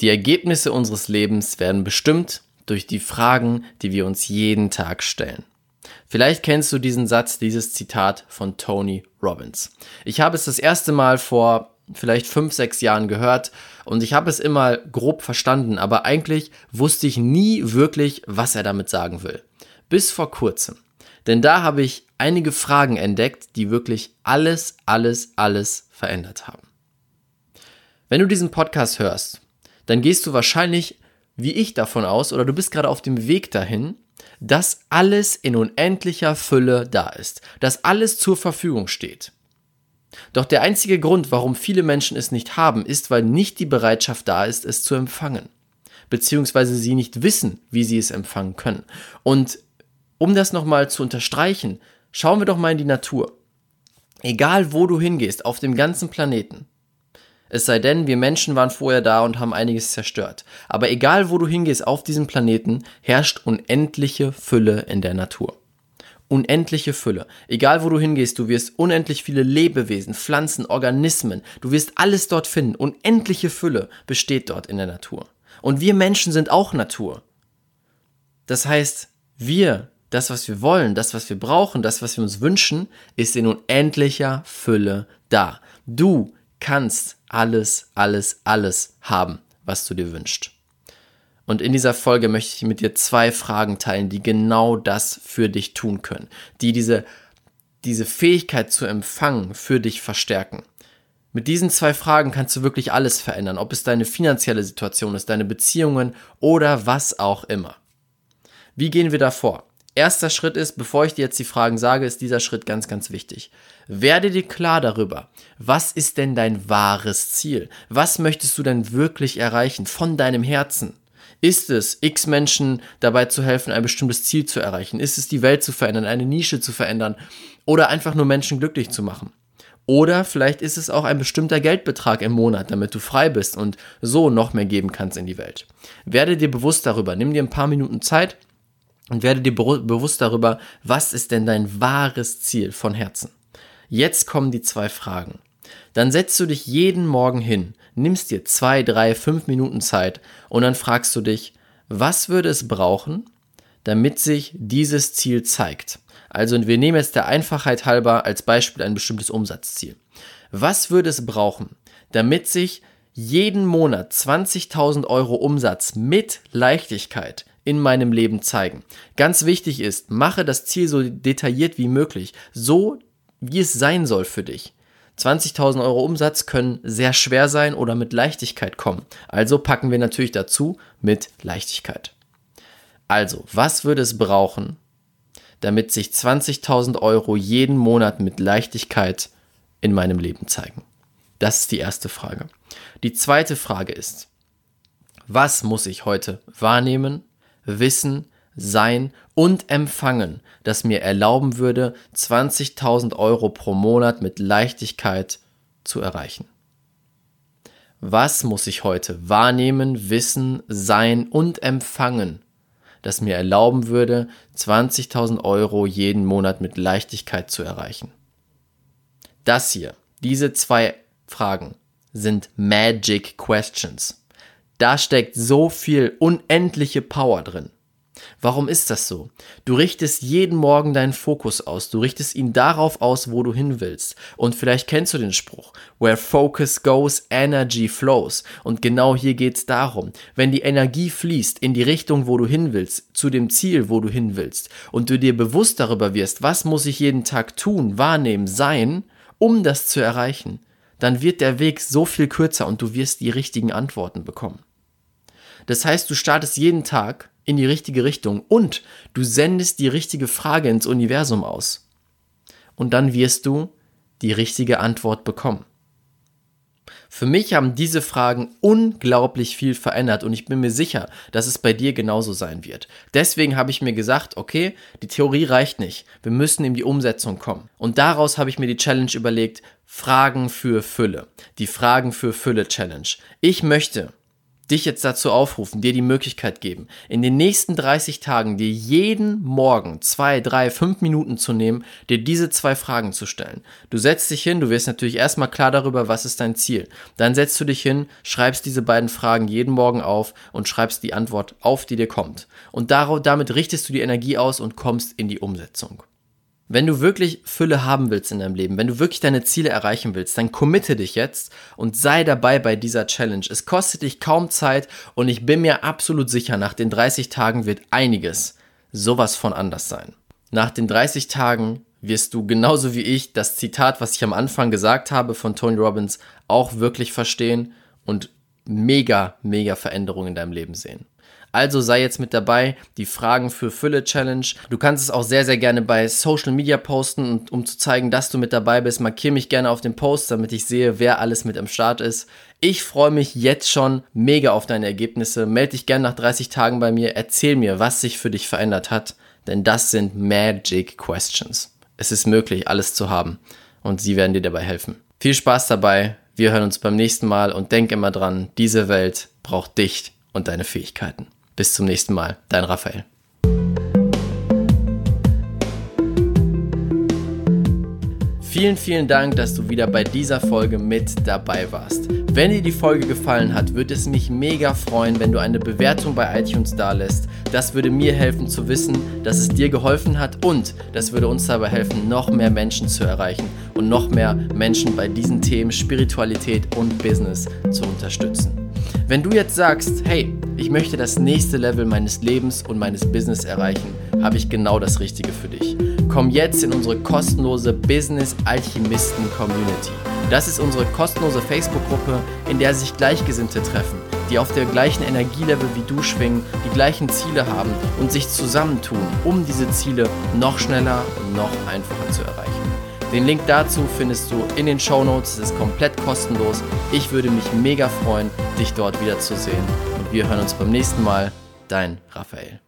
Die Ergebnisse unseres Lebens werden bestimmt durch die Fragen, die wir uns jeden Tag stellen. Vielleicht kennst du diesen Satz, dieses Zitat von Tony Robbins. Ich habe es das erste Mal vor vielleicht fünf, sechs Jahren gehört und ich habe es immer grob verstanden, aber eigentlich wusste ich nie wirklich, was er damit sagen will. Bis vor kurzem. Denn da habe ich einige Fragen entdeckt, die wirklich alles, alles, alles verändert haben. Wenn du diesen Podcast hörst dann gehst du wahrscheinlich, wie ich davon aus, oder du bist gerade auf dem Weg dahin, dass alles in unendlicher Fülle da ist, dass alles zur Verfügung steht. Doch der einzige Grund, warum viele Menschen es nicht haben, ist, weil nicht die Bereitschaft da ist, es zu empfangen, beziehungsweise sie nicht wissen, wie sie es empfangen können. Und um das nochmal zu unterstreichen, schauen wir doch mal in die Natur. Egal wo du hingehst auf dem ganzen Planeten, es sei denn, wir Menschen waren vorher da und haben einiges zerstört. Aber egal, wo du hingehst auf diesem Planeten, herrscht unendliche Fülle in der Natur. Unendliche Fülle. Egal, wo du hingehst, du wirst unendlich viele Lebewesen, Pflanzen, Organismen. Du wirst alles dort finden. Unendliche Fülle besteht dort in der Natur. Und wir Menschen sind auch Natur. Das heißt, wir, das, was wir wollen, das, was wir brauchen, das, was wir uns wünschen, ist in unendlicher Fülle da. Du kannst alles, alles, alles haben, was du dir wünschst. Und in dieser Folge möchte ich mit dir zwei Fragen teilen, die genau das für dich tun können, die diese, diese Fähigkeit zu empfangen für dich verstärken. Mit diesen zwei Fragen kannst du wirklich alles verändern, ob es deine finanzielle Situation ist, deine Beziehungen oder was auch immer. Wie gehen wir da vor? Erster Schritt ist, bevor ich dir jetzt die Fragen sage, ist dieser Schritt ganz, ganz wichtig. Werde dir klar darüber, was ist denn dein wahres Ziel? Was möchtest du denn wirklich erreichen von deinem Herzen? Ist es, x Menschen dabei zu helfen, ein bestimmtes Ziel zu erreichen? Ist es, die Welt zu verändern, eine Nische zu verändern oder einfach nur Menschen glücklich zu machen? Oder vielleicht ist es auch ein bestimmter Geldbetrag im Monat, damit du frei bist und so noch mehr geben kannst in die Welt. Werde dir bewusst darüber, nimm dir ein paar Minuten Zeit und werde dir bewusst darüber, was ist denn dein wahres Ziel von Herzen. Jetzt kommen die zwei Fragen. Dann setzt du dich jeden Morgen hin, nimmst dir zwei, drei, fünf Minuten Zeit und dann fragst du dich, was würde es brauchen, damit sich dieses Ziel zeigt? Also wir nehmen jetzt der Einfachheit halber als Beispiel ein bestimmtes Umsatzziel. Was würde es brauchen, damit sich jeden Monat 20.000 Euro Umsatz mit Leichtigkeit in meinem Leben zeigen. Ganz wichtig ist, mache das Ziel so detailliert wie möglich, so wie es sein soll für dich. 20.000 Euro Umsatz können sehr schwer sein oder mit Leichtigkeit kommen. Also packen wir natürlich dazu mit Leichtigkeit. Also, was würde es brauchen, damit sich 20.000 Euro jeden Monat mit Leichtigkeit in meinem Leben zeigen? Das ist die erste Frage. Die zweite Frage ist, was muss ich heute wahrnehmen, wissen, sein und empfangen, das mir erlauben würde, 20.000 Euro pro Monat mit Leichtigkeit zu erreichen. Was muss ich heute wahrnehmen, wissen, sein und empfangen, das mir erlauben würde, 20.000 Euro jeden Monat mit Leichtigkeit zu erreichen? Das hier, diese zwei Fragen sind Magic Questions. Da steckt so viel unendliche Power drin. Warum ist das so? Du richtest jeden Morgen deinen Fokus aus. Du richtest ihn darauf aus, wo du hin willst. Und vielleicht kennst du den Spruch, where focus goes, energy flows. Und genau hier geht's darum. Wenn die Energie fließt in die Richtung, wo du hin willst, zu dem Ziel, wo du hin willst, und du dir bewusst darüber wirst, was muss ich jeden Tag tun, wahrnehmen, sein, um das zu erreichen, dann wird der Weg so viel kürzer und du wirst die richtigen Antworten bekommen. Das heißt, du startest jeden Tag in die richtige Richtung und du sendest die richtige Frage ins Universum aus. Und dann wirst du die richtige Antwort bekommen. Für mich haben diese Fragen unglaublich viel verändert und ich bin mir sicher, dass es bei dir genauso sein wird. Deswegen habe ich mir gesagt, okay, die Theorie reicht nicht. Wir müssen in die Umsetzung kommen. Und daraus habe ich mir die Challenge überlegt, Fragen für Fülle. Die Fragen für Fülle Challenge. Ich möchte, dich jetzt dazu aufrufen, dir die Möglichkeit geben, in den nächsten 30 Tagen dir jeden Morgen zwei, drei, fünf Minuten zu nehmen, dir diese zwei Fragen zu stellen. Du setzt dich hin, du wirst natürlich erstmal klar darüber, was ist dein Ziel. Dann setzt du dich hin, schreibst diese beiden Fragen jeden Morgen auf und schreibst die Antwort auf, die dir kommt. Und damit richtest du die Energie aus und kommst in die Umsetzung. Wenn du wirklich Fülle haben willst in deinem Leben, wenn du wirklich deine Ziele erreichen willst, dann committe dich jetzt und sei dabei bei dieser Challenge. Es kostet dich kaum Zeit und ich bin mir absolut sicher, nach den 30 Tagen wird einiges sowas von anders sein. Nach den 30 Tagen wirst du genauso wie ich das Zitat, was ich am Anfang gesagt habe von Tony Robbins, auch wirklich verstehen und mega, mega Veränderungen in deinem Leben sehen. Also sei jetzt mit dabei, die Fragen für Fülle Challenge. Du kannst es auch sehr, sehr gerne bei Social Media posten und um zu zeigen, dass du mit dabei bist, markiere mich gerne auf den Post, damit ich sehe, wer alles mit am Start ist. Ich freue mich jetzt schon mega auf deine Ergebnisse. Melde dich gerne nach 30 Tagen bei mir, erzähl mir, was sich für dich verändert hat, denn das sind Magic Questions. Es ist möglich, alles zu haben und sie werden dir dabei helfen. Viel Spaß dabei. Wir hören uns beim nächsten Mal und denk immer dran, diese Welt braucht dich und deine Fähigkeiten. Bis zum nächsten Mal, dein Raphael. Vielen, vielen Dank, dass du wieder bei dieser Folge mit dabei warst. Wenn dir die Folge gefallen hat, würde es mich mega freuen, wenn du eine Bewertung bei iTunes dalässt. Das würde mir helfen zu wissen, dass es dir geholfen hat und das würde uns dabei helfen, noch mehr Menschen zu erreichen und noch mehr Menschen bei diesen Themen Spiritualität und Business zu unterstützen. Wenn du jetzt sagst, hey, ich möchte das nächste Level meines Lebens und meines Business erreichen, habe ich genau das Richtige für dich. Komm jetzt in unsere kostenlose Business Alchemisten Community. Das ist unsere kostenlose Facebook-Gruppe, in der sich Gleichgesinnte treffen, die auf der gleichen Energielevel wie du schwingen, die gleichen Ziele haben und sich zusammentun, um diese Ziele noch schneller und noch einfacher zu erreichen. Den Link dazu findest du in den Show Notes. Es ist komplett kostenlos. Ich würde mich mega freuen, dich dort wiederzusehen. Und wir hören uns beim nächsten Mal. Dein Raphael.